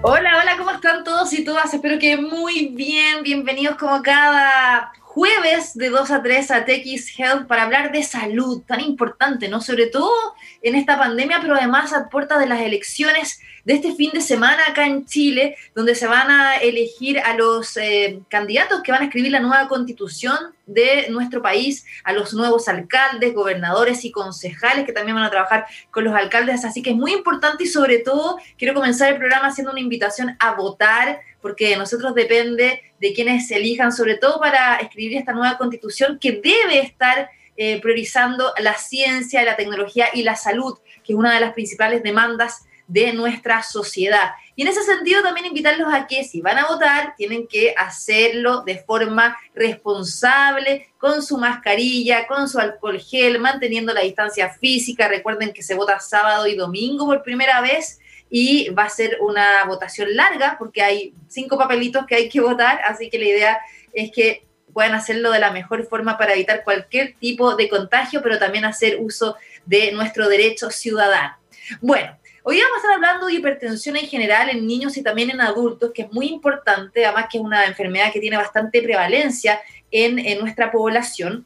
Hola, hola, ¿cómo están todos y todas? Espero que muy bien, bienvenidos como cada jueves de 2 a 3 a TX Health para hablar de salud, tan importante, ¿no? Sobre todo en esta pandemia, pero además a puerta de las elecciones de este fin de semana acá en Chile, donde se van a elegir a los eh, candidatos que van a escribir la nueva constitución de nuestro país, a los nuevos alcaldes, gobernadores y concejales que también van a trabajar con los alcaldes. Así que es muy importante y sobre todo quiero comenzar el programa haciendo una invitación a votar, porque de nosotros depende de quienes se elijan, sobre todo para escribir esta nueva constitución que debe estar eh, priorizando la ciencia, la tecnología y la salud, que es una de las principales demandas de nuestra sociedad. Y en ese sentido también invitarlos a que si van a votar, tienen que hacerlo de forma responsable, con su mascarilla, con su alcohol gel, manteniendo la distancia física. Recuerden que se vota sábado y domingo por primera vez y va a ser una votación larga porque hay cinco papelitos que hay que votar, así que la idea es que puedan hacerlo de la mejor forma para evitar cualquier tipo de contagio, pero también hacer uso de nuestro derecho ciudadano. Bueno, Hoy vamos a estar hablando de hipertensión en general en niños y también en adultos, que es muy importante, además que es una enfermedad que tiene bastante prevalencia en, en nuestra población.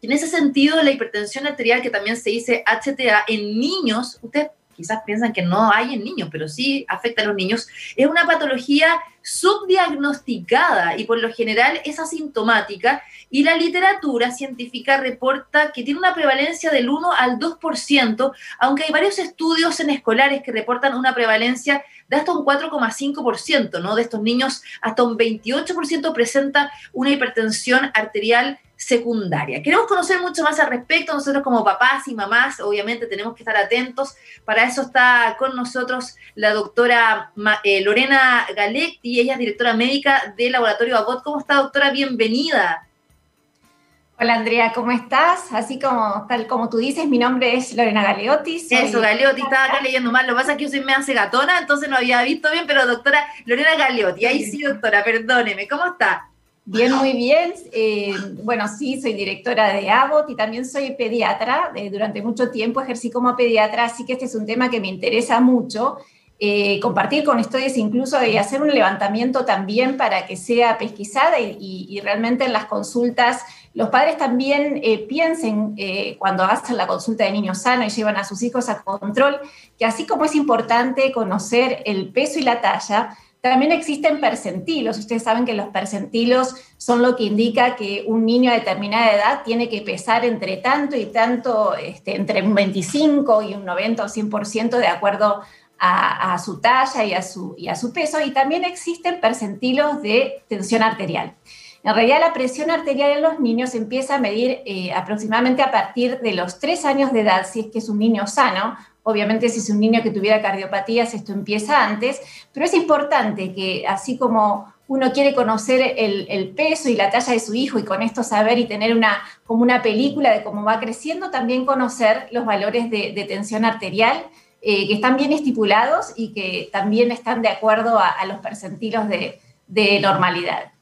En ese sentido, la hipertensión arterial, que también se dice HTA en niños, ustedes quizás piensan que no hay en niños, pero sí afecta a los niños, es una patología subdiagnosticada y por lo general es asintomática y la literatura científica reporta que tiene una prevalencia del 1 al 2%, aunque hay varios estudios en escolares que reportan una prevalencia de hasta un 4,5%, ¿no? De estos niños, hasta un 28% presenta una hipertensión arterial secundaria. Queremos conocer mucho más al respecto, nosotros como papás y mamás, obviamente tenemos que estar atentos, para eso está con nosotros la doctora eh, Lorena Galetti, ella es directora médica del laboratorio ABOT. ¿Cómo está, doctora? Bienvenida. Hola Andrea, ¿cómo estás? Así como tal como tú dices, mi nombre es Lorena Galeotti. Eso, Galeotti, estaba acá leyendo mal. Lo que pasa es que yo soy media gatona, entonces no había visto bien, pero doctora Lorena Galeotti, ahí sí, doctora, perdóneme, ¿cómo está? Bien, muy bien. Eh, bueno, sí, soy directora de ABOT y también soy pediatra. Eh, durante mucho tiempo ejercí como pediatra, así que este es un tema que me interesa mucho. Eh, compartir con ustedes incluso y hacer un levantamiento también para que sea pesquisada y, realmente en las consultas los padres también piensen cuando hacen la consulta de niños sanos y llevan a sus hijos a control, que así como es importante conocer el peso y la talla, también existen percentilos. Ustedes saben que los percentilos son lo que indica que un niño de determinada edad tiene que pesar entre tanto y tanto, este, entre un 25 y un 90 o 100% de acuerdo a, su talla y a su, a peso. Y también existen percentilos de tensión arterial. En realidad la presión arterial en los niños empieza a medir eh, aproximadamente a partir de los 3 años de edad, si es que es un niño sano, Obviamente, si es un niño que tuviera cardiopatías, esto empieza antes, pero es importante que así como uno quiere conocer el, peso y la talla de su hijo y con esto saber y tener una, como una película de cómo va creciendo, también conocer los valores de, tensión arterial eh, que están bien estipulados y que también están de acuerdo a, los percentilos de, normalidad.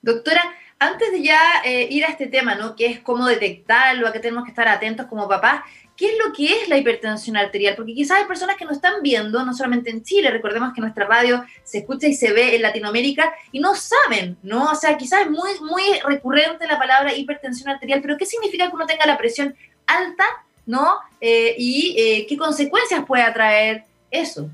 Doctora, antes de ya eh, ir a este tema, ¿no? Que es cómo detectarlo, a tenemos que estar atentos como papás, ¿Qué es lo que es la hipertensión arterial? Porque quizás hay personas que nos están viendo, no solamente en Chile, recordemos que nuestra radio se escucha y se ve en Latinoamérica y no saben, ¿no? O sea, quizás es muy, muy recurrente la palabra hipertensión arterial, pero ¿qué significa que uno tenga la presión alta, ¿no? Eh, y eh, qué consecuencias puede atraer eso.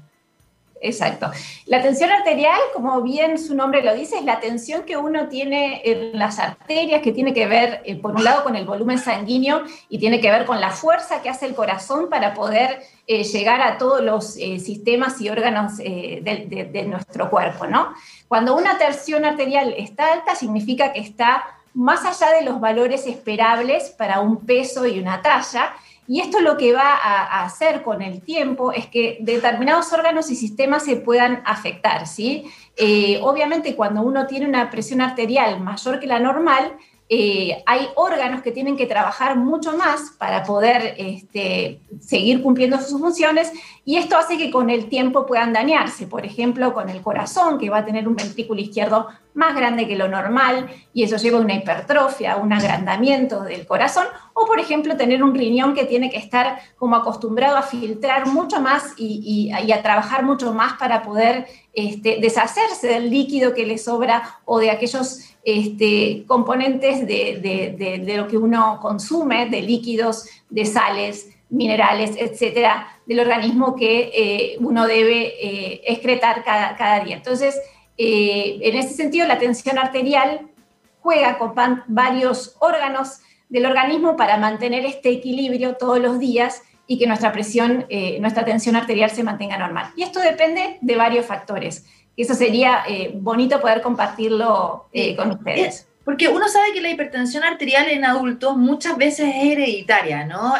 Exacto. La tensión arterial, como bien su nombre lo dice, es la tensión que uno tiene en las arterias, que tiene que ver, eh, por un lado, con el volumen sanguíneo y tiene que ver con la fuerza que hace el corazón para poder eh, llegar a todos los eh, sistemas y órganos de, de nuestro cuerpo, ¿no? Cuando una tensión arterial está alta, significa que está más allá de los valores esperables para un peso y una talla, y esto lo que va a, hacer con el tiempo es que determinados órganos y sistemas se puedan afectar, ¿sí? Eh, obviamente cuando uno tiene una presión arterial mayor que la normal, eh, hay órganos que tienen que trabajar mucho más para poder este, seguir cumpliendo sus funciones y esto hace que con el tiempo puedan dañarse, por ejemplo, con el corazón, que va a tener un ventrículo izquierdo más grande que lo normal y eso lleva a una hipertrofia, un agrandamiento del corazón, o por ejemplo tener un riñón que tiene que estar como acostumbrado a filtrar mucho más y, a trabajar mucho más para poder este, deshacerse del líquido que le sobra o de aquellos este, componentes de, lo que uno consume, de líquidos, de sales, minerales, etcétera, del organismo que eh, uno debe eh, excretar cada, día. Entonces, eh, en ese sentido, la tensión arterial juega con varios órganos del organismo para mantener este equilibrio todos los días y que nuestra presión, nuestra tensión arterial se mantenga normal. Y esto depende de varios factores. Eso sería eh, bonito poder compartirlo con ustedes. Porque uno sabe que la hipertensión arterial en adultos muchas veces es hereditaria, ¿no?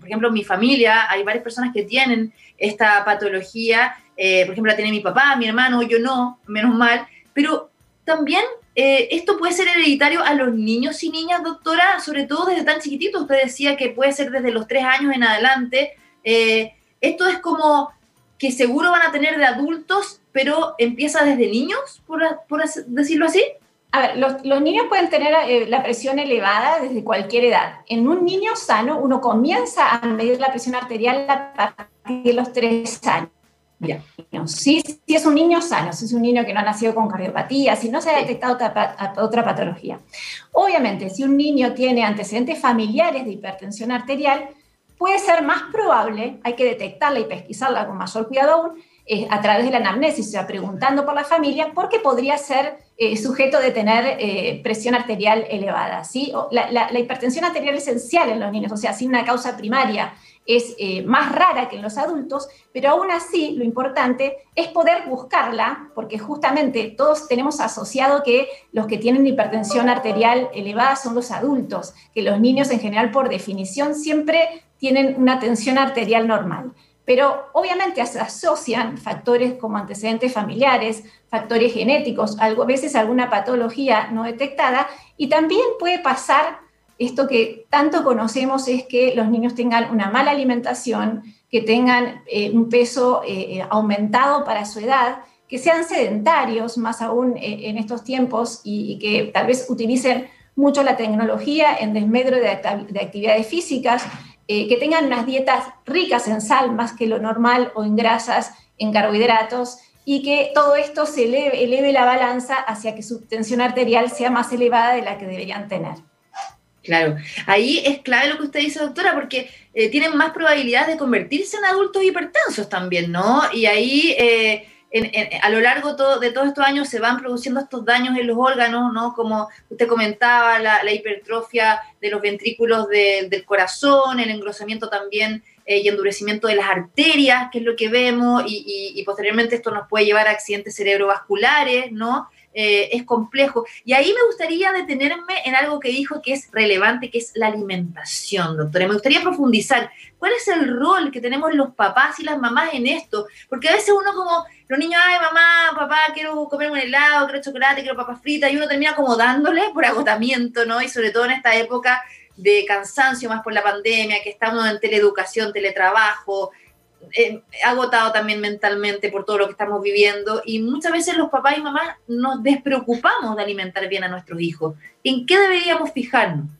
por ejemplo, en mi familia hay varias personas que tienen esta patología eh, por ejemplo, la tiene mi papá, mi hermano, yo no, menos mal, pero también eh, esto puede ser hereditario a los niños y niñas, doctora, sobre todo desde tan chiquititos. Usted decía que puede ser desde los tres años en adelante. Eh, esto es como que seguro van a tener de adultos, pero empieza desde niños, por, decirlo así. A ver, los, los niños pueden tener la presión elevada desde cualquier edad. En un niño sano, uno comienza a medir la presión arterial a partir de los tres años. Si, si, es un niño sano, si es un niño que no ha nacido con cardiopatía, si no se ha detectado otra, otra patología. Obviamente, si un niño tiene antecedentes familiares de hipertensión arterial, puede ser más probable, hay que detectarla y pesquisarla con mayor cuidado aún, a través de la anamnesis, o sea, preguntando por la familia, porque podría ser eh, sujeto de tener eh, presión arterial elevada. ¿sí? La, hipertensión arterial es esencial en los niños, o sea, sin una causa primaria es eh, más rara que en los adultos, pero aún así lo importante es poder buscarla, porque justamente todos tenemos asociado que los que tienen hipertensión arterial elevada son los adultos, que los niños en general por definición siempre tienen una tensión arterial normal. Pero obviamente se asocian factores como antecedentes familiares, factores genéticos, a veces alguna patología no detectada, y también puede pasar esto que tanto conocemos es que los niños tengan una mala alimentación, que tengan eh, un peso eh, eh, aumentado para su edad, que sean sedentarios, más aún en estos tiempos, y, que tal vez utilicen mucho la tecnología en desmedro de, actividades físicas, que tengan unas dietas ricas en sal más que lo normal o en grasas, en carbohidratos, y que todo esto se eleve la balanza hacia que su tensión arterial sea más elevada de la que deberían tener. Claro, ahí es clave lo que usted dice, doctora, porque eh, tienen más probabilidades de convertirse en adultos hipertensos también, ¿no? Y ahí eh, a lo largo de todos estos años se van produciendo estos daños en los órganos, ¿no? Como usted comentaba, la, hipertrofia de los ventrículos del corazón, el engrosamiento también eh, y endurecimiento de las arterias, que es lo que vemos, y, y posteriormente esto nos puede llevar a accidentes cerebrovasculares, ¿no? Eh, es complejo. Y ahí me gustaría detenerme en algo que dijo que es relevante, que es la alimentación, doctora. Me gustaría profundizar. ¿Cuál es el rol que tenemos los papás y las mamás en esto? Porque a veces uno como, los niños, ay, mamá, papá, quiero comer un helado, quiero chocolate, quiero papas fritas, y uno termina como dándole por agotamiento, ¿no? Y sobre todo en esta época de cansancio más por la pandemia, que estamos en teleeducación, teletrabajo, eh, agotado también mentalmente por todo lo que estamos viviendo y muchas veces los papás y mamás nos despreocupamos de alimentar bien a nuestros hijos. ¿En qué deberíamos fijarnos?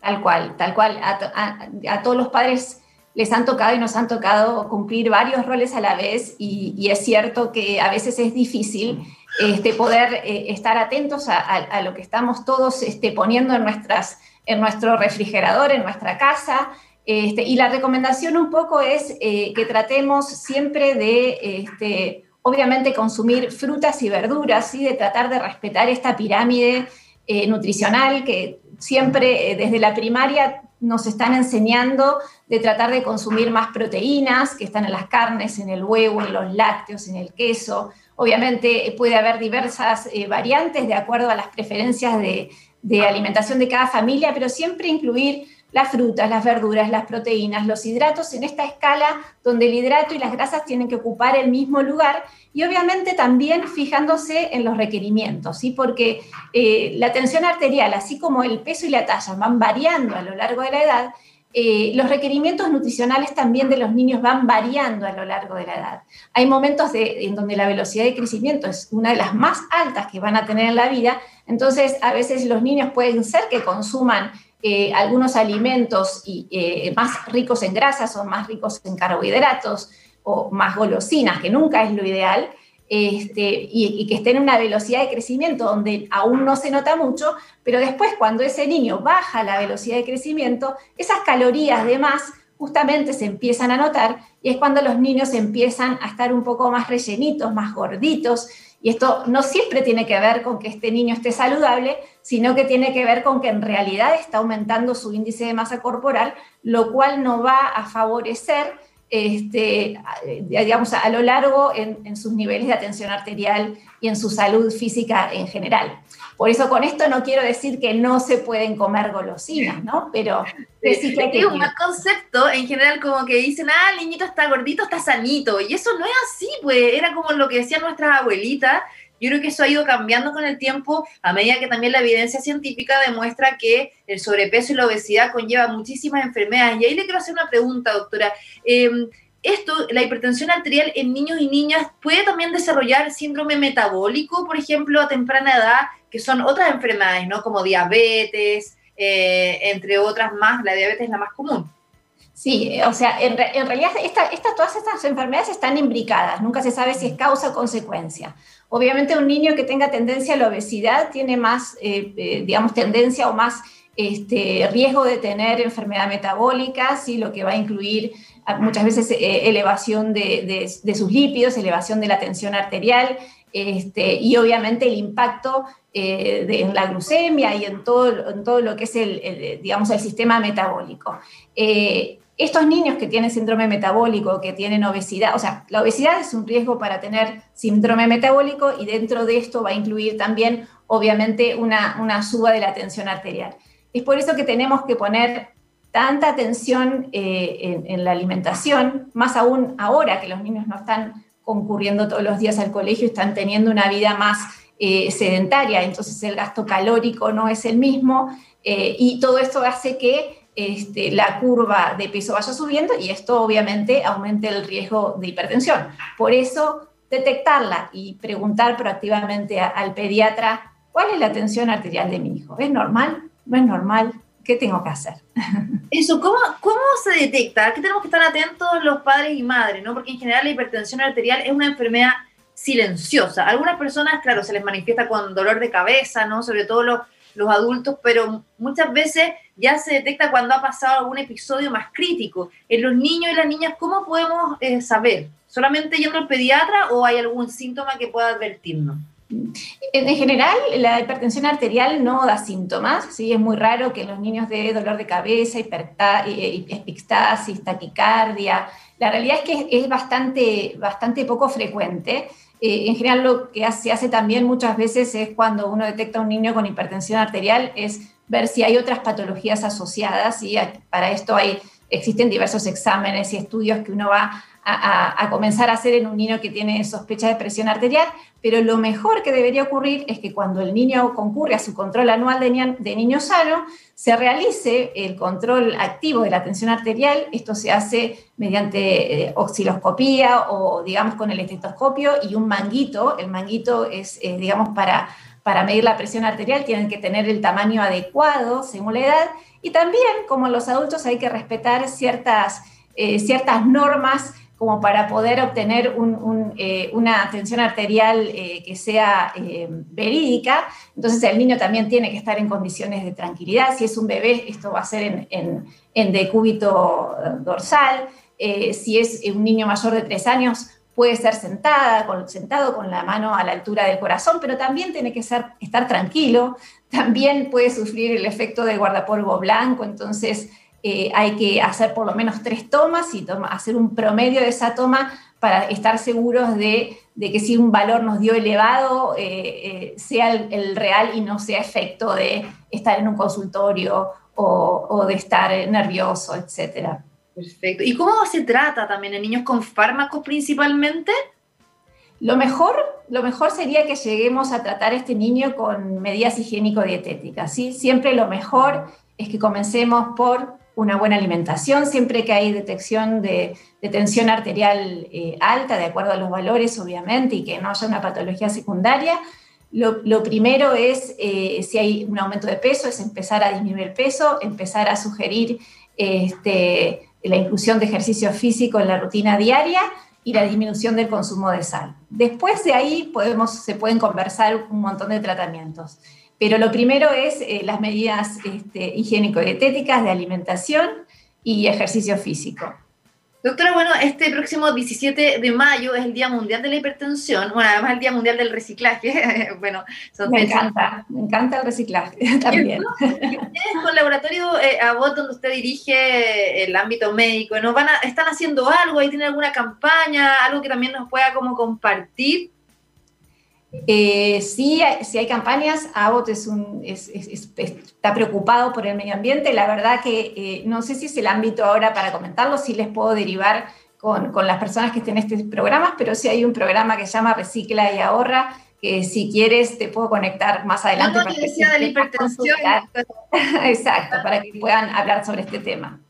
Tal cual, tal cual. A, todos los padres les han tocado y nos han tocado cumplir varios roles a la vez y, es cierto que a veces es difícil este, poder eh, estar atentos a, lo que estamos todos este, poniendo en, nuestras, en nuestro refrigerador, en nuestra casa, este, y la recomendación un poco es eh, que tratemos siempre de, este, obviamente, consumir frutas y verduras, y de tratar de respetar esta pirámide eh, nutricional que siempre eh, desde la primaria nos están enseñando de tratar de consumir más proteínas que están en las carnes, en el huevo, en los lácteos, en el queso. Obviamente puede haber diversas variantes de acuerdo a las preferencias de, de alimentación de cada familia, pero siempre incluir las frutas, las verduras, las proteínas, los hidratos en esta escala donde el hidrato y las grasas tienen que ocupar el mismo lugar y obviamente también fijándose en los requerimientos, ¿sí? porque eh, la tensión arterial, así como el peso y la talla van variando a lo largo de la edad, eh, los requerimientos nutricionales también de los niños van variando a lo largo de la edad. Hay momentos en donde la velocidad de crecimiento es una de las más altas que van a tener en la vida, entonces a veces los niños pueden ser que consuman eh, algunos alimentos eh, más ricos en grasas o más ricos en carbohidratos o más golosinas, que nunca es lo ideal, este, y, que estén en una velocidad de crecimiento donde aún no se nota mucho, pero después cuando ese niño baja la velocidad de crecimiento, esas calorías de más justamente se empiezan a notar y es cuando los niños empiezan a estar un poco más rellenitos, más gorditos. Y esto no siempre tiene que ver con que este niño esté saludable, sino que tiene que ver con que en realidad está aumentando su índice de masa corporal, lo cual no va a favorecer este, digamos, a lo largo en, sus niveles de atención arterial y en su salud física en general. Por eso con esto no quiero decir que no se pueden comer golosinas, ¿no? Pero sí que hay un mal concepto en general como que dicen, ah, el niñito está gordito, está sanito. Y eso no es así, pues era como lo que decían nuestras abuelitas yo creo que eso ha ido cambiando con el tiempo a medida que también la evidencia científica demuestra que el sobrepeso y la obesidad conlleva muchísimas enfermedades. Y ahí le quiero hacer una pregunta, doctora. Em, esto, la hipertensión arterial en niños y niñas, puede también desarrollar síndrome metabólico, por ejemplo, a temprana edad, que son otras enfermedades, ¿no? Como diabetes, eh, entre otras más. La diabetes es la más común. Sí, o sea, en, realidad todas estas enfermedades están imbricadas, nunca se sabe si es causa o consecuencia. Obviamente un niño que tenga tendencia a la obesidad tiene más, eh, eh, digamos, tendencia o más este, riesgo de tener enfermedad metabólica, ¿sí? lo que va a incluir ah, muchas veces eh, elevación de, sus lípidos, elevación de la tensión arterial este, y obviamente el impacto en la glucemia y en todo, en todo lo que es el, digamos, el sistema metabólico estos niños que tienen síndrome metabólico, que tienen obesidad, o sea, la obesidad es un riesgo para tener síndrome metabólico y dentro de esto va a incluir también, obviamente, una, una suba de la tensión arterial. Es por eso que tenemos que poner tanta atención eh, en, la alimentación, más aún ahora que los niños no están concurriendo todos los días al colegio, están teniendo una vida más eh, sedentaria, entonces el gasto calórico no es el mismo eh, y todo esto hace que este, la curva de peso vaya subiendo y esto obviamente aumenta el riesgo de hipertensión. Por eso, detectarla y preguntar proactivamente al pediatra cuál es la tensión arterial de mi hijo. ¿Es normal? ¿No es normal? ¿Qué tengo que hacer? Eso, ¿cómo, ¿cómo se detecta? ¿Qué tenemos que estar atentos los padres y madres? ¿no? Porque en general la hipertensión arterial es una enfermedad silenciosa. Algunas personas, claro, se les manifiesta con dolor de cabeza, ¿no? Sobre todo los, los adultos, pero muchas veces ya se detecta cuando ha pasado algún episodio más crítico. En los niños y las niñas, ¿cómo podemos eh, saber? ¿Solamente yendo al pediatra o hay algún síntoma que pueda advertirnos? En general, la hipertensión arterial no da síntomas, ¿sí? es muy raro que los niños de dolor de cabeza, epistasis, taquicardia. La realidad es que es bastante, bastante poco frecuente. Eh, en general, lo que se hace también muchas veces es cuando uno detecta a un niño con hipertensión arterial, es ver si hay otras patologías asociadas y para esto hay, existen diversos exámenes y estudios que uno va a, comenzar a hacer en un niño que tiene sospecha de presión arterial, pero lo mejor que debería ocurrir es que cuando el niño concurre a su control anual de, niño sano, se realice el control activo de la tensión arterial. Esto se hace mediante eh, osciloscopía o, digamos, con el estetoscopio y un manguito. El manguito es, eh, digamos, para para medir la presión arterial tienen que tener el tamaño adecuado según la edad y también como los adultos hay que respetar ciertas, eh, ciertas normas como para poder obtener eh, una tensión arterial eh, que sea verídica. Entonces el niño también tiene que estar en condiciones de tranquilidad. Si es un bebé, esto va a ser en, decúbito dorsal. si es un niño mayor de tres años, puede ser sentada, sentado con la mano a la altura del corazón, pero también tiene que estar tranquilo, también puede sufrir el efecto del guardapolvo blanco, entonces eh, hay que hacer por lo menos tres tomas y hacer un promedio de esa toma para estar seguros de, que si un valor nos dio elevado, eh, eh, sea el, real y no sea efecto de estar en un consultorio o, o de estar nervioso, etcétera. Perfecto. ¿Y cómo se trata también en niños con fármacos principalmente? Lo mejor, lo mejor sería que lleguemos a tratar a este niño con medidas higiénico-dietéticas. ¿sí? Siempre lo mejor es que comencemos por una buena alimentación, siempre que hay detección de, tensión arterial eh, alta, de acuerdo a los valores, obviamente, y que no haya una patología secundaria. Lo, primero es, eh, si hay un aumento de peso, es empezar a disminuir peso, empezar a sugerir este, la inclusión de ejercicio físico en la rutina diaria y la disminución del consumo de sal. Después de ahí podemos, se pueden conversar un montón de tratamientos. Pero lo primero es eh, las medidas este, higiénico-dietéticas de alimentación y ejercicio físico. Doctora, bueno, este próximo 17 de mayo es el Día Mundial de la Hipertensión, bueno, además el Día Mundial del Reciclaje. bueno, me encanta, me encanta el reciclaje también. Ustedes con Laboratorio eh, Abot, donde usted dirige el ámbito médico, ¿no? Van a, ¿están haciendo algo? ¿Ahí tienen alguna campaña? ¿Algo que también nos pueda como compartir? Eh, sí, si hay campañas, Abbott es un, está preocupado por el medio ambiente. La verdad que eh, no sé si es el ámbito ahora para comentarlo, si les puedo derivar con, con, las personas que estén en este programa, pero sí hay un programa que se llama Recicla y Ahorra, que si quieres te puedo conectar más adelante. No, para decía de la hipertensión. Exacto, para que puedan hablar sobre este tema.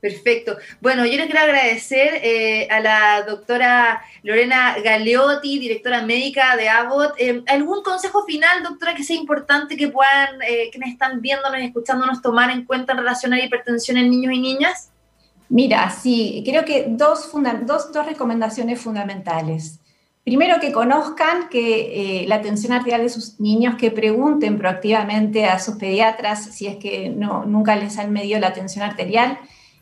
Perfecto. Bueno, yo les quiero agradecer eh, a la doctora Lorena Galeotti, directora médica de Abbott. Eh, ¿Algún consejo final, doctora, que sea importante que puedan, eh, quienes están viéndonos y escuchándonos, tomar en cuenta en relación a la hipertensión en niños y niñas? Mira, sí, creo que dos, dos, dos recomendaciones fundamentales. Primero, que conozcan que la tensión arterial de sus niños, que pregunten proactivamente a sus pediatras si es que no, nunca les han medido la tensión arterial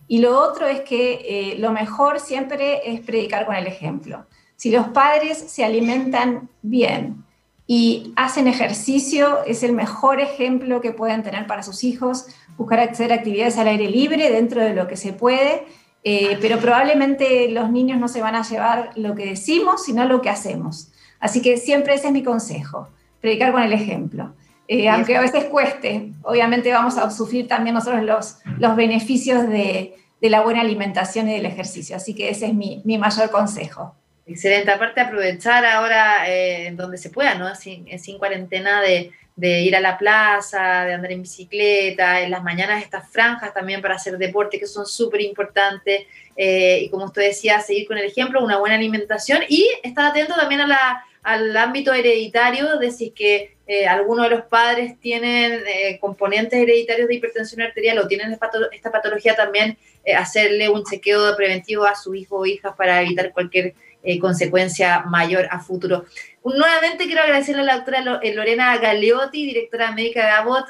y lo otro es que eh, lo mejor siempre es predicar con el ejemplo. Si los padres se alimentan bien y hacen ejercicio, es el mejor ejemplo que pueden tener para sus hijos, buscar hacer actividades al aire libre dentro de lo que se puede, eh, pero probablemente los niños no se van a llevar lo que decimos, sino lo que hacemos. Así que siempre ese es mi consejo, predicar con el ejemplo. Eh, aunque a veces cueste, obviamente vamos a sufrir también nosotros los, los beneficios de, de, la buena alimentación y del ejercicio. Así que ese es mi, mi mayor consejo. Excelente, aparte aprovechar ahora eh, donde se pueda, ¿no? Sin, sin cuarentena de, de, ir a la plaza, de andar en bicicleta, en las mañanas estas franjas también para hacer deporte que son súper importantes eh, y como usted decía, seguir con el ejemplo, una buena alimentación y estar atento también a la, al ámbito hereditario de si es que eh, algunos de los padres tienen eh, componentes hereditarios de hipertensión arterial o tienen esta patología también, eh, hacerle un chequeo preventivo a su hijo o hija para evitar cualquier consecuencia mayor a futuro. Nuevamente quiero agradecerle a la doctora Lorena Galeotti, directora médica de Abbott,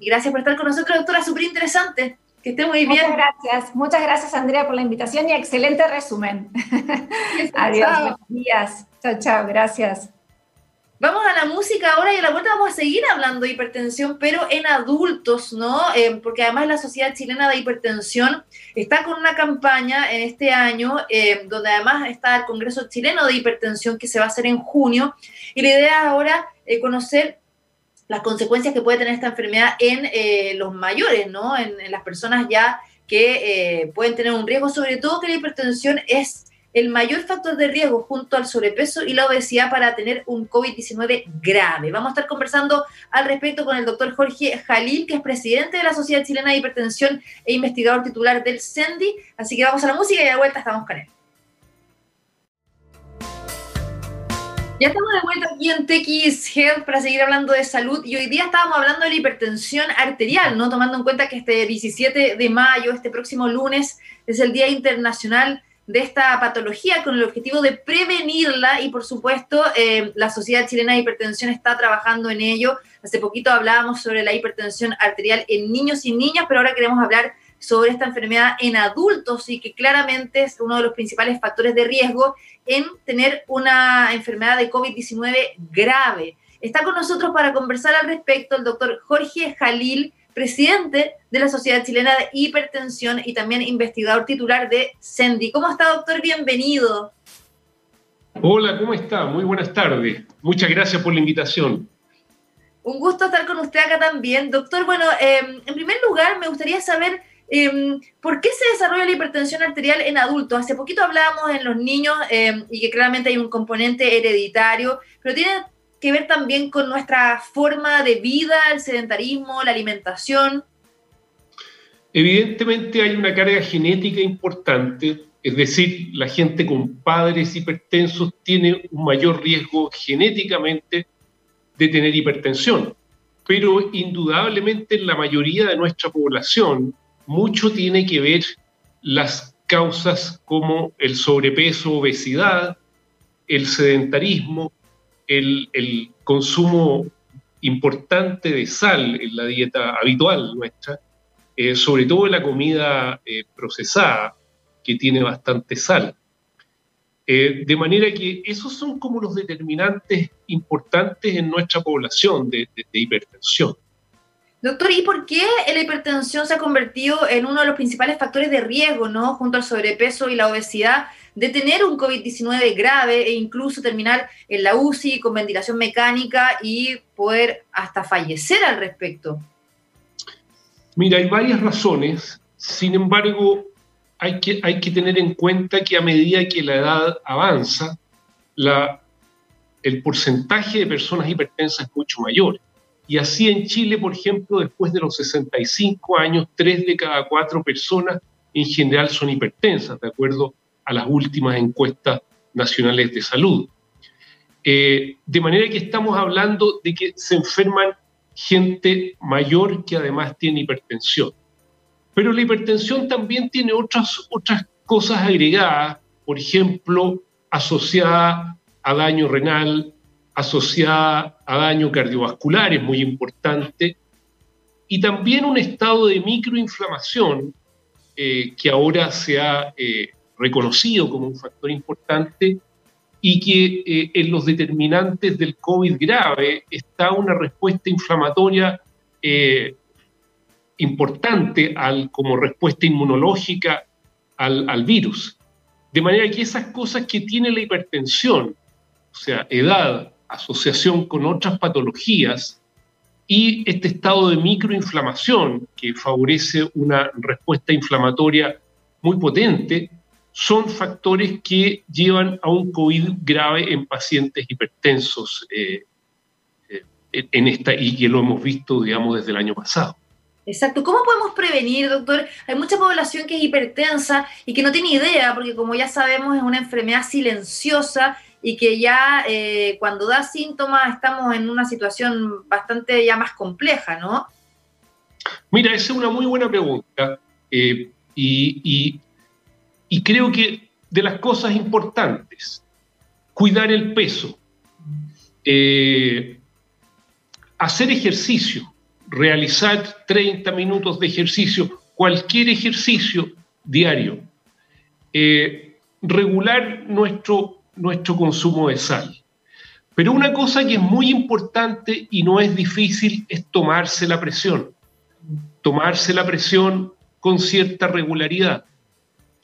gracias por estar con nosotros, doctora, súper interesante. Que esté muy bien. Muchas gracias, muchas gracias Andrea por la invitación y excelente resumen. Adiós, buenos días. Chao, chao, gracias. Vamos a la música ahora y a la vuelta vamos a seguir hablando de hipertensión, pero en adultos, ¿no? Eh, porque además la Sociedad Chilena de Hipertensión está con una campaña en este año, eh, donde además está el Congreso Chileno de Hipertensión que se va a hacer en junio. Y la idea es ahora eh, conocer las consecuencias que puede tener esta enfermedad en los mayores, ¿no? En, en, las personas ya que pueden tener un riesgo, sobre todo que la hipertensión es el mayor factor de riesgo junto al sobrepeso y la obesidad para tener un COVID-19 grave. Vamos a estar conversando al respecto con el doctor Jorge Jalil, que es presidente de la Sociedad Chilena de Hipertensión e investigador titular del CENDI. Así que vamos a la música y de vuelta estamos con él. Ya estamos de vuelta aquí en TX Health para seguir hablando de salud y hoy día estábamos hablando de la hipertensión arterial, ¿no? Tomando en cuenta que este 17 de mayo, este próximo lunes, es el Día Internacional de esta patología con el objetivo de prevenirla y por supuesto eh, la Sociedad Chilena de Hipertensión está trabajando en ello. Hace poquito hablábamos sobre la hipertensión arterial en niños y niñas, pero ahora queremos hablar sobre esta enfermedad en adultos y que claramente es uno de los principales factores de riesgo en tener una enfermedad de COVID-19 grave. Está con nosotros para conversar al respecto el doctor Jorge Jalil, presidente de la Sociedad Chilena de Hipertensión y también investigador titular de CENDI. ¿Cómo está, doctor? Bienvenido. Hola, ¿cómo está? Muy buenas tardes. Muchas gracias por la invitación. Un gusto estar con usted acá también. Doctor, bueno, em, en primer lugar me gustaría saber em, por qué se desarrolla la hipertensión arterial en adultos. Hace poquito hablábamos en los niños em, y que claramente hay un componente hereditario, pero tiene que ver también con nuestra forma de vida, el sedentarismo, la alimentación? Evidentemente hay una carga genética importante, es decir, la gente con padres hipertensos tiene un mayor riesgo genéticamente de tener hipertensión, pero indudablemente en la mayoría de nuestra población mucho tiene que ver las causas como el sobrepeso, obesidad, el sedentarismo, el, consumo importante de sal en la dieta habitual nuestra, eh, sobre todo en la comida eh, procesada, que tiene bastante sal. Eh, de manera que esos son como los determinantes importantes en nuestra población de hipertensión. Doctor, ¿y por qué la hipertensión se ha convertido en uno de los principales factores de riesgo, ¿no? junto al sobrepeso y la obesidad, de tener un COVID-19 grave e incluso terminar en la UCI con ventilación mecánica y poder hasta fallecer al respecto? Mira, hay varias razones, sin embargo, hay que, hay que tener en cuenta que a medida que la edad avanza, la, el porcentaje de personas hipertensas es mucho mayor. Y así en Chile, por ejemplo, después de los 65 años, tres de cada cuatro personas en general son hipertensas, de acuerdo a las últimas encuestas nacionales de salud. Eh, de manera que estamos hablando de que se enferman gente mayor que además tiene hipertensión. Pero la hipertensión también tiene otras, otras cosas agregadas, por ejemplo, asociada a daño renal, asociada a daño cardiovascular, es muy importante, y también un estado de microinflamación eh, que ahora se ha eh, reconocido como un factor importante y que eh, en los determinantes del COVID grave está una respuesta inflamatoria importante al, como respuesta inmunológica al, al virus. De manera que esas cosas que tiene la hipertensión, o sea, edad, asociación con otras patologías y este estado de microinflamación que favorece una respuesta inflamatoria muy potente, son factores que llevan a un COVID grave en pacientes hipertensos eh, eh, en esta, y que lo hemos visto, digamos, desde el año pasado. Exacto. ¿Cómo podemos prevenir, doctor? Hay mucha población que es hipertensa y que no tiene idea, porque como ya sabemos es una enfermedad silenciosa y que ya eh, cuando da síntomas estamos en una situación bastante ya más compleja, ¿no? Mira, esa es una muy buena pregunta eh, y, creo que de las cosas importantes, cuidar el peso, eh, hacer ejercicio, realizar 30 minutos de ejercicio, cualquier ejercicio diario, regular nuestro nuestro consumo de sal. Pero una cosa que es muy importante y no es difícil es tomarse la presión. Tomarse la presión con cierta regularidad.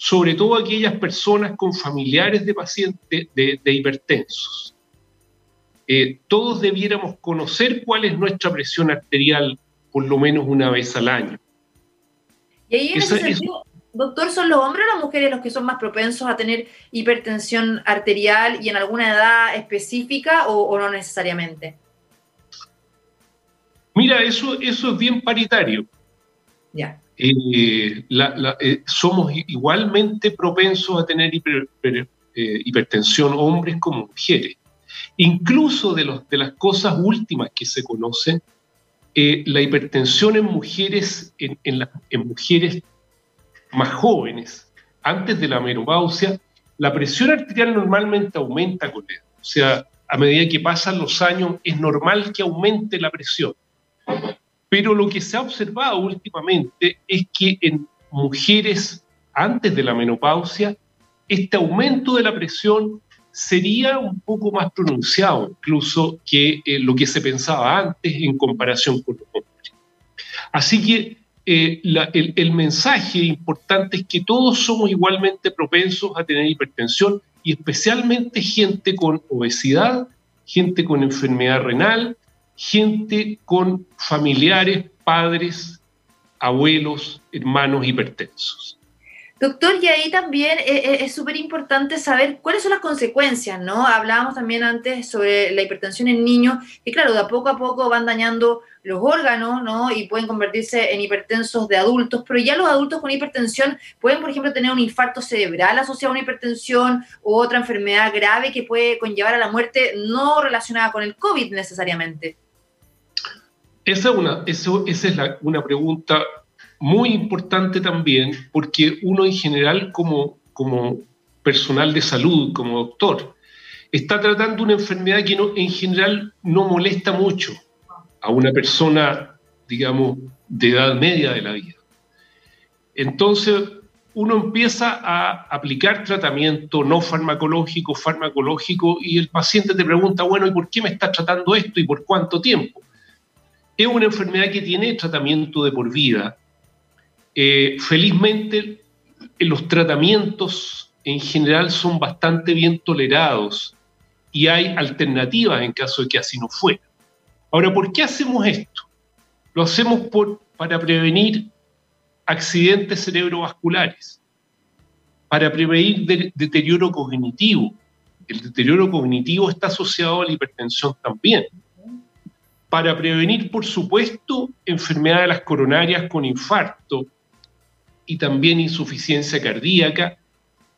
Sobre todo aquellas personas con familiares de pacientes de, hipertensos. Eh, todos debiéramos conocer cuál es nuestra presión arterial por lo menos una vez al año. Y ahí en ese sentido, Doctor, ¿son los hombres o las mujeres los que son más propensos a tener hipertensión arterial y en alguna edad específica o, no necesariamente? Mira, eso, eso es bien paritario. Ya. Eh, eh, somos igualmente propensos a tener eh, hipertensión hombres como mujeres. Incluso de, los, de las cosas últimas que se conocen, la hipertensión en mujeres, en, en mujeres más jóvenes, antes de la menopausia, la presión arterial normalmente aumenta con edad. O sea, a medida que pasan los años, es normal que aumente la presión. Pero lo que se ha observado últimamente es que en mujeres antes de la menopausia, este aumento de la presión sería un poco más pronunciado incluso que eh, lo que se pensaba antes en comparación con los hombres. Así que eh, el, mensaje importante es que todos somos igualmente propensos a tener hipertensión y especialmente gente con obesidad, gente con enfermedad renal, gente con familiares, padres, abuelos, hermanos hipertensos. Doctor, y ahí también eh, eh, es súper importante saber cuáles son las consecuencias, ¿no? Hablábamos también antes sobre la hipertensión en niños, que claro, de a poco a poco van dañando los órganos, ¿no? Y pueden convertirse en hipertensos de adultos, pero ya los adultos con hipertensión pueden, por ejemplo, tener un infarto cerebral asociado a una hipertensión u otra enfermedad grave que puede conllevar a la muerte no relacionada con el COVID necesariamente. Esa es una, eso, esa es una pregunta muy importante también porque uno en general como, como personal de salud, como doctor, está tratando una enfermedad que no, en general no molesta mucho a una persona, digamos, de edad media de la vida. Entonces, uno empieza a aplicar tratamiento no farmacológico, farmacológico, y el paciente te pregunta, bueno, ¿y por qué me está tratando esto y por cuánto tiempo? Es una enfermedad que tiene tratamiento de por vida, eh, felizmente, los tratamientos en general son bastante bien tolerados y hay alternativas en caso de que así no fuera. Ahora, ¿por qué hacemos esto? Lo hacemos para prevenir accidentes cerebrovasculares, para prevenir deterioro cognitivo. El deterioro cognitivo está asociado a la hipertensión también. Para prevenir, por supuesto, enfermedades coronarias con infarto, y también insuficiencia cardíaca,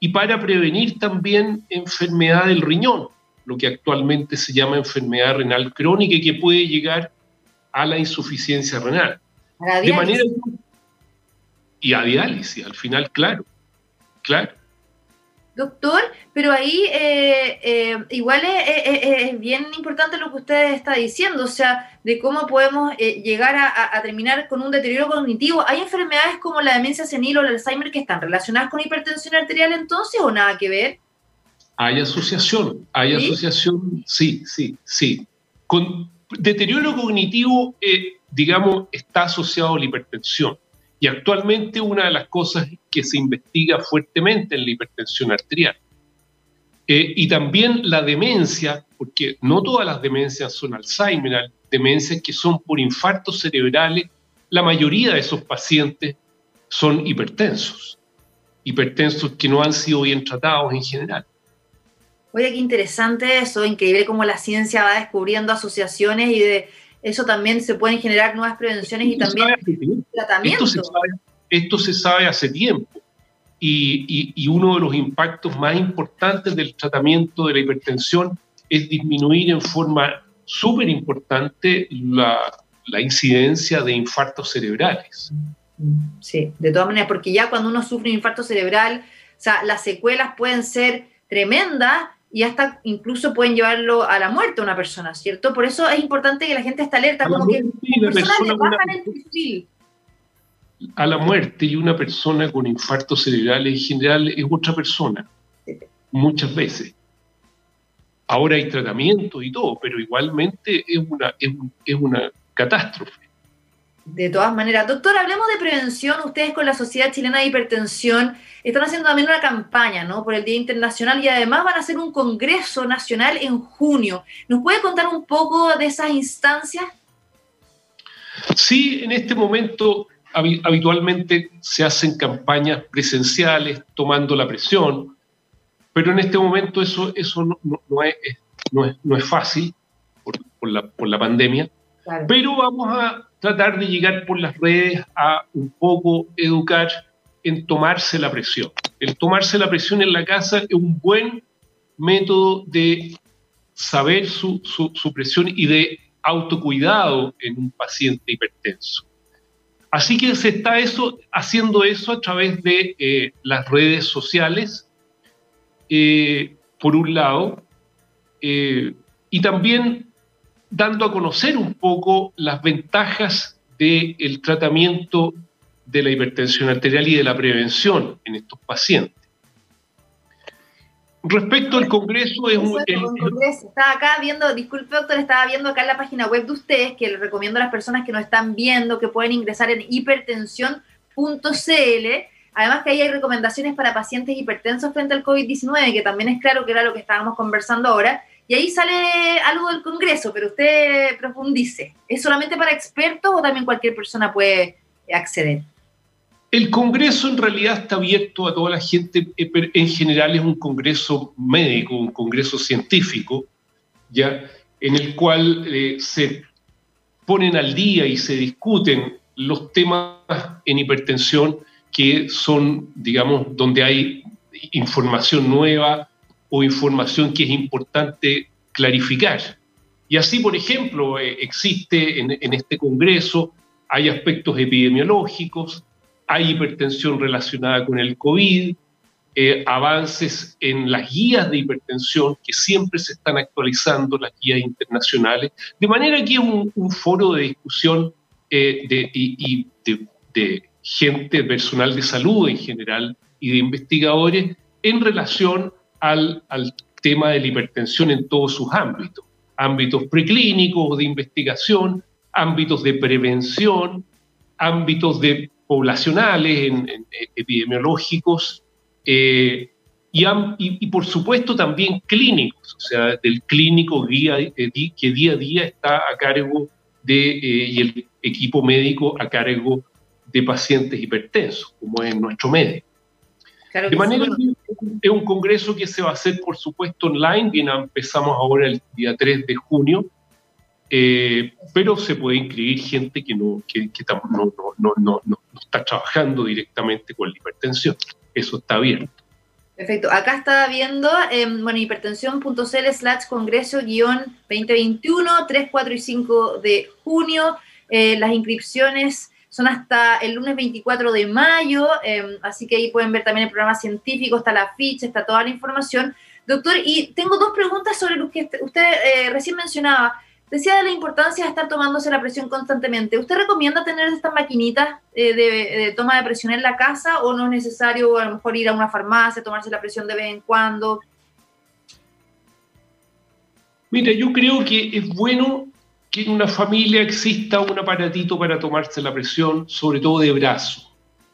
y para prevenir también enfermedad del riñón, lo que actualmente se llama enfermedad renal crónica y que puede llegar a la insuficiencia renal. De manera y a diálisis, al final, claro, claro. Doctor, pero ahí eh, eh, igual es, bien importante lo que usted está diciendo, o sea, de cómo podemos eh, llegar a, terminar con un deterioro cognitivo. ¿Hay enfermedades como la demencia senil o el Alzheimer que están relacionadas con hipertensión arterial entonces o nada que ver? Hay asociación, hay asociación, sí, sí, sí. Con deterioro cognitivo, digamos, está asociado a la hipertensión. Y actualmente una de las cosas que se investiga fuertemente en la hipertensión arterial. Eh, y también la demencia, porque no todas las demencias son Alzheimer, hay demencias que son por infartos cerebrales, la mayoría de esos pacientes son hipertensos, hipertensos que no han sido bien tratados en general. Oye, qué interesante eso, increíble cómo la ciencia va descubriendo asociaciones y de eso también se pueden generar nuevas prevenciones y también tratamientos. Esto se sabe, hace tiempo. Y, uno de los impactos más importantes del tratamiento de la hipertensión es disminuir en forma súper importante la, la incidencia de infartos cerebrales. Sí, de todas maneras, porque ya cuando uno sufre un infarto cerebral, o sea, las secuelas pueden ser tremendas y hasta incluso pueden llevarlo a la muerte a una persona, ¿cierto? Por eso es importante que la gente esté alerta, como que personas le bajan el perfil. A la muerte y una persona con infarto cerebral en general es otra persona, muchas veces. Ahora hay tratamiento y todo, pero igualmente es una, es una catástrofe. De todas maneras, doctor, hablemos de prevención. Ustedes con la Sociedad Chilena de Hipertensión están haciendo también una campaña, ¿no? Por el Día Internacional y además van a hacer un congreso nacional en junio. ¿Nos puede contar un poco de esas instancias? Sí, en este momento habitualmente se hacen campañas presenciales tomando la presión, pero en este momento eso, eso no, es, no, es, fácil por, la, por la pandemia. Pero vamos a tratar de llegar por las redes a un poco educar en tomarse la presión. El tomarse la presión en la casa es un buen método de saber su, presión y de autocuidado en un paciente hipertenso. Así que se está eso, haciendo eso a través de eh, las redes sociales, eh, por un lado, eh, y también dando a conocer un poco las ventajas del tratamiento de la hipertensión arterial y de la prevención en estos pacientes. Respecto al Congreso, es un... estaba acá viendo, disculpe doctor, estaba viendo acá en la página web de ustedes, que les recomiendo a las personas que nos están viendo que pueden ingresar en hipertensión.cl. Además que ahí hay recomendaciones para pacientes hipertensos frente al COVID-19, que también es claro que era lo que estábamos conversando ahora. Y ahí sale algo del Congreso, pero usted profundice. ¿Es solamente para expertos o también cualquier persona puede acceder? El Congreso en realidad está abierto a toda la gente, eh, en general es un Congreso médico, un Congreso científico, ¿ya? en el cual eh, se ponen al día y se discuten los temas en hipertensión que son, digamos, donde hay información nueva o información que es importante clarificar. Y así, por ejemplo, eh, existe en, en este Congreso, hay aspectos epidemiológicos, hay hipertensión relacionada con el COVID, eh, avances en las guías de hipertensión que siempre se están actualizando, las guías internacionales, de manera que es un, foro de discusión eh, de, gente, personal de salud en general y de investigadores en relación al, al tema de la hipertensión en todos sus ámbitos, ámbitos preclínicos de investigación, ámbitos de prevención, ámbitos de poblacionales, en, epidemiológicos, eh, y, por supuesto también clínicos, o sea, del clínico guía, eh, que día a día está a cargo de, eh, y el equipo médico a cargo de pacientes hipertensos, como es nuestro médico. de manera que es un congreso que se va a hacer, por supuesto, online, bien empezamos ahora el día 3 de junio, eh, pero se puede inscribir gente que, no, que, no, no, no, no, está trabajando directamente con la hipertensión. Eso está abierto. Perfecto. Acá está viendo, eh, bueno, hipertensión.cl slash congreso guion 2021, 3, 4 y 5 de junio. Eh, las inscripciones son hasta el lunes 24 de mayo, em, así que ahí pueden ver también el programa científico, está la ficha, está toda la información. Doctor, y tengo dos preguntas sobre lo que usted eh, recién mencionaba. Decía de la importancia de estar tomándose la presión constantemente. ¿Usted recomienda tener estas maquinitas eh, de, toma de presión en la casa o no es necesario a lo mejor ir a una farmacia, tomarse la presión de vez en cuando? Mire, yo creo que es bueno que en una familia exista un aparatito para tomarse la presión, sobre todo de brazo.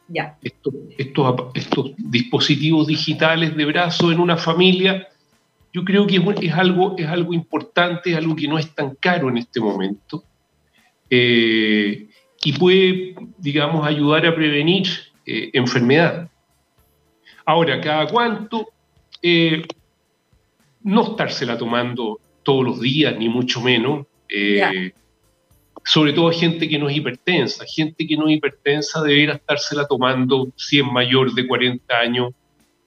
Ya. Estos, estos, estos dispositivos digitales de brazo en una familia yo creo que es, algo, es algo importante, es algo que no es tan caro en este momento eh, y puede, digamos, ayudar a prevenir eh, enfermedad. Ahora, cada cuánto, eh, no estársela tomando todos los días, ni mucho menos, sobre todo gente que no es hipertensa. Gente que no es hipertensa debería estársela tomando si es mayor de 40 años,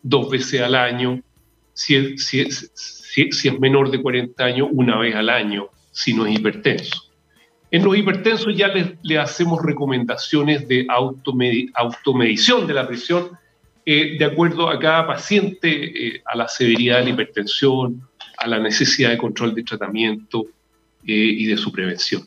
dos veces al año, si es, si, es menor de 40 años, una vez al año, si no es hipertenso. En los hipertensos ya le hacemos recomendaciones de automedición de la presión eh, de acuerdo a cada paciente, eh, a la severidad de la hipertensión, a la necesidad de control de tratamiento eh, y de su prevención.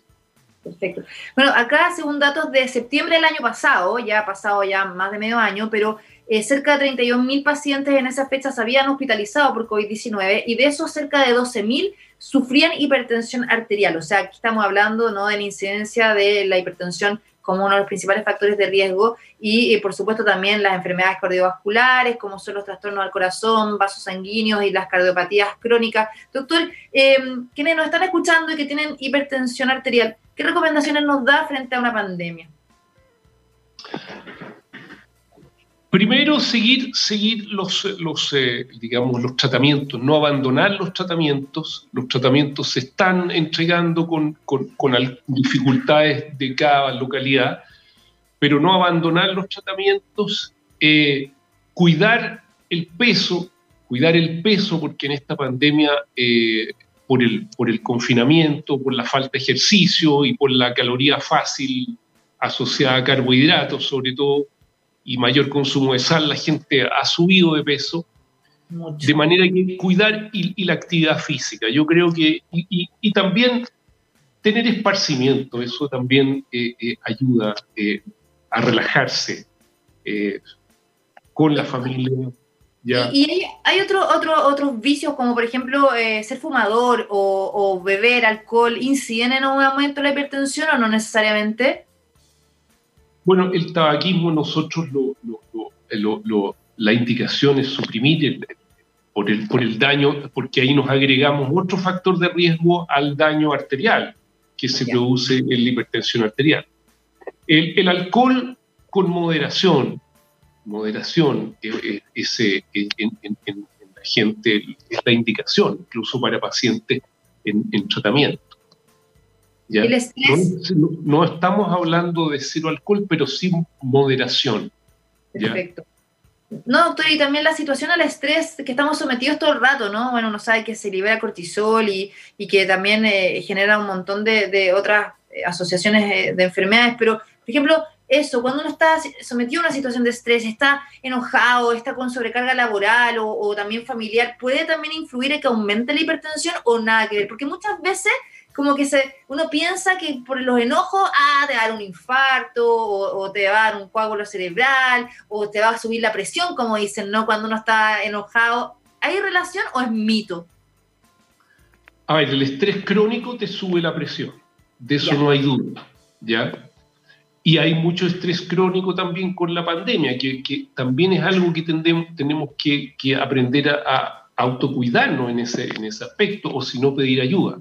Perfecto. Bueno, acá según datos de septiembre del año pasado, ya ha pasado ya más de medio año, pero eh, cerca de 31.000 pacientes en esa fecha se habían hospitalizado por COVID-19 y de esos cerca de 12.000 sufrían hipertensión arterial. O sea, aquí estamos hablando ¿no? de la incidencia de la hipertensión como uno de los principales factores de riesgo y, por supuesto también las enfermedades cardiovasculares como son los trastornos al corazón, vasos sanguíneos y las cardiopatías crónicas. Doctor, eh, quienes nos están escuchando y que tienen hipertensión arterial, ¿qué recomendaciones nos da frente a una pandemia? Primero, seguir, seguir los, eh, digamos, los tratamientos, no abandonar los tratamientos. Los tratamientos se están entregando con, con, dificultades de cada localidad, pero no abandonar los tratamientos, eh, cuidar el peso, cuidar el peso, porque en esta pandemia, eh, por, el, por el confinamiento, por la falta de ejercicio y por la caloría fácil asociada a carbohidratos, sobre todo, y mayor consumo de sal, la gente ha subido de peso. De manera que cuidar y, la actividad física, yo creo que, y, también tener esparcimiento, eso también eh, eh, ayuda eh, a relajarse con la familia. ¿Ya? ¿Y, hay otro, otro, otros vicios como por ejemplo ser fumador o, o, beber alcohol, inciden en un aumento de la hipertensión o no necesariamente? Bueno, el tabaquismo nosotros lo, la indicación es suprimir por, el, por el daño, porque ahí nos agregamos otro factor de riesgo al daño arterial que se produce en la hipertensión arterial. El, alcohol con moderación, moderación, ese, en, la gente es la indicación, incluso para pacientes en, tratamiento. ¿El estrés? No, estamos hablando de cero alcohol, pero sí moderación. Perfecto. No, doctor, y también la situación al estrés que estamos sometidos todo el rato, ¿no? Bueno, uno sabe que se libera cortisol y, que también eh, genera un montón de, otras eh, asociaciones eh, de enfermedades, pero, por ejemplo, eso, cuando uno está sometido a una situación de estrés, está enojado, está con sobrecarga laboral o, o también familiar, ¿puede también influir en que aumente la hipertensión o nada que ver? Porque muchas veces como que se, uno piensa que por los enojos, ah, te va a dar un infarto, o, te va a dar un coágulo cerebral, o te va a subir la presión, como dicen, ¿no? Cuando uno está enojado. ¿Hay relación o es mito? A ver, el estrés crónico te sube la presión, de eso no hay duda, ¿ya? Y hay mucho estrés crónico también con la pandemia, que, también es algo que tenemos que, aprender a, autocuidarnos en ese, en ese aspecto, o si no pedir ayuda.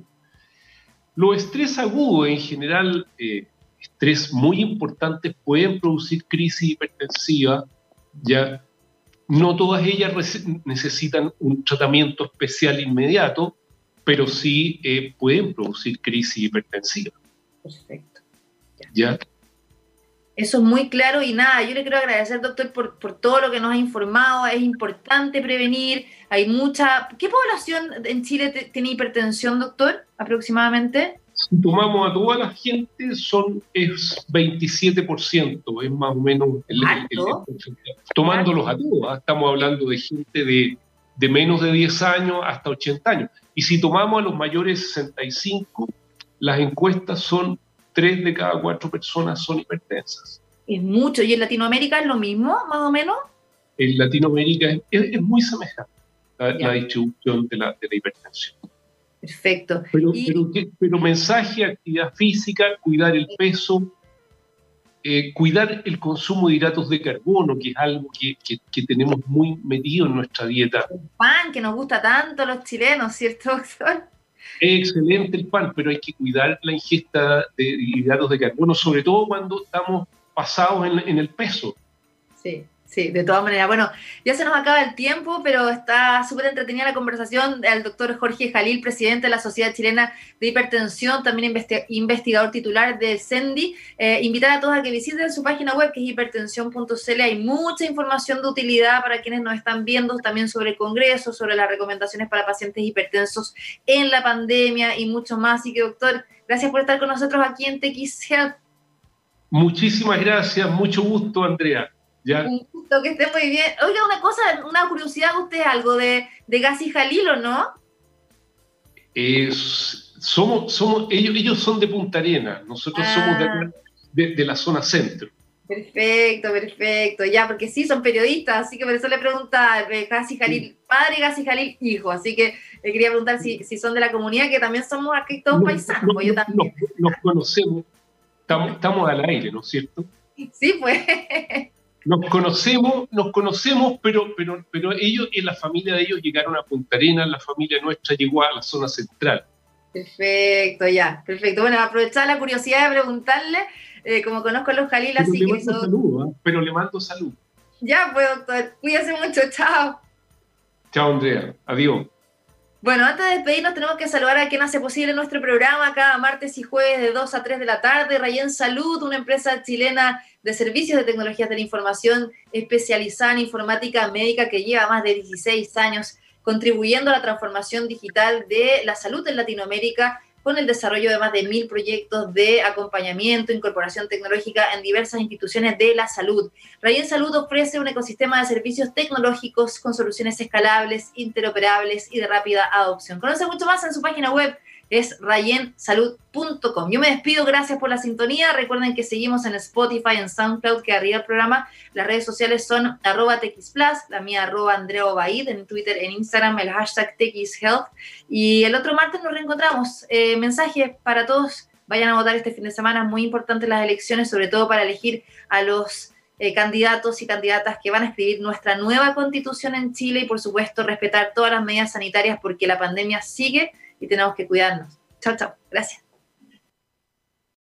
Los estrés agudos, en general, eh, estrés muy importantes, pueden producir crisis hipertensiva, ya no todas ellas necesitan un tratamiento especial inmediato, pero sí eh, pueden producir crisis hipertensiva. Perfecto. ¿Ya? Eso es muy claro y nada, yo le quiero agradecer, doctor, por, por, todo lo que nos ha informado. Es importante prevenir. Hay mucha... ¿Qué población en Chile tiene hipertensión, doctor, aproximadamente? Si tomamos a toda la gente, son, es 27%, es más o menos el, Tomándolos a todos, ¿ah? estamos hablando de gente de, de menos de 10 años hasta 80 años. Y si tomamos a los mayores 65, las encuestas son tres de cada cuatro personas son hipertensas. Es mucho. ¿Y en Latinoamérica es lo mismo, más o menos? En Latinoamérica es, muy semejante la, distribución de la, hipertensión. Perfecto. Pero, pero, mensaje, actividad física, cuidar el peso, eh, cuidar el consumo de hidratos de carbono, que es algo que, que, tenemos muy metido en nuestra dieta. El pan que nos gusta tanto a los chilenos, ¿cierto, doctor? Es excelente el pan, pero hay que cuidar la ingesta de hidratos de carbono, sobre todo cuando estamos pasados en, el peso. Sí. Sí, de todas maneras. Bueno, ya se nos acaba el tiempo, pero está súper entretenida la conversación del doctor Jorge Jalil, presidente de la Sociedad Chilena de Hipertensión, también investigador titular de CENDI. Eh, invitar a todos a que visiten su página web, que es hipertensión.cl. Hay mucha información de utilidad para quienes nos están viendo, también sobre el Congreso, sobre las recomendaciones para pacientes hipertensos en la pandemia y mucho más. Así que, doctor, gracias por estar con nosotros aquí en TX Health. Muchísimas gracias, mucho gusto, Andrea. Un gusto, que esté muy bien. Oiga, una cosa, una curiosidad, usted algo de, de Gazi Jalil, ¿o no? somos, somos, ellos, ellos son de Punta Arena, nosotros somos de, de, la zona centro. Perfecto, perfecto. Ya, porque sí, son periodistas, así que por eso le preguntaba, Gassi Jalil, padre, Gassi Jalil, hijo. Así que le quería preguntar si, si, son de la comunidad, que también somos aquí todos paisanos. pues yo también. Nos, conocemos, estamos, estamos al aire, ¿no es cierto? Sí, pues. Nos conocemos, nos conocemos, pero, pero, pero ellos y la familia de ellos llegaron a Punta Arenas, la familia nuestra llegó a la zona central. Perfecto, ya, perfecto. Bueno, aprovechar la curiosidad de preguntarle, eh, como conozco a los Jalil, así que eso... salud, ¿eh? Pero le mando salud. Ya, pues, doctor, cuídese mucho, chao. Chao, Andrea, adiós. Bueno, antes de despedirnos tenemos que saludar a quien hace posible nuestro programa cada martes y jueves de 2 a 3 de la tarde. Rayen Salud, una empresa chilena de servicios de tecnologías de la información especializada en informática médica que lleva más de 16 años contribuyendo a la transformación digital de la salud en Latinoamérica con el desarrollo de más de mil proyectos de acompañamiento, incorporación tecnológica en diversas instituciones de la salud. Rayen Salud ofrece un ecosistema de servicios tecnológicos con soluciones escalables, interoperables y de rápida adopción. Conoce mucho más en su página web es rayensalud.com. Yo me despido, gracias por la sintonía. Recuerden que seguimos en Spotify, en SoundCloud, que arriba el programa. Las redes sociales son arroba TXPlus, la mía arroba Andrea Obaid, en Twitter, en Instagram, el hashtag TXHealth. Y el otro martes nos reencontramos. Eh, mensaje para todos, vayan a votar este fin de semana, muy importante las elecciones, sobre todo para elegir a los eh, candidatos y candidatas que van a escribir nuestra nueva constitución en Chile y por supuesto respetar todas las medidas sanitarias porque la pandemia sigue y tenemos que cuidarnos. Chao, chao. Gracias.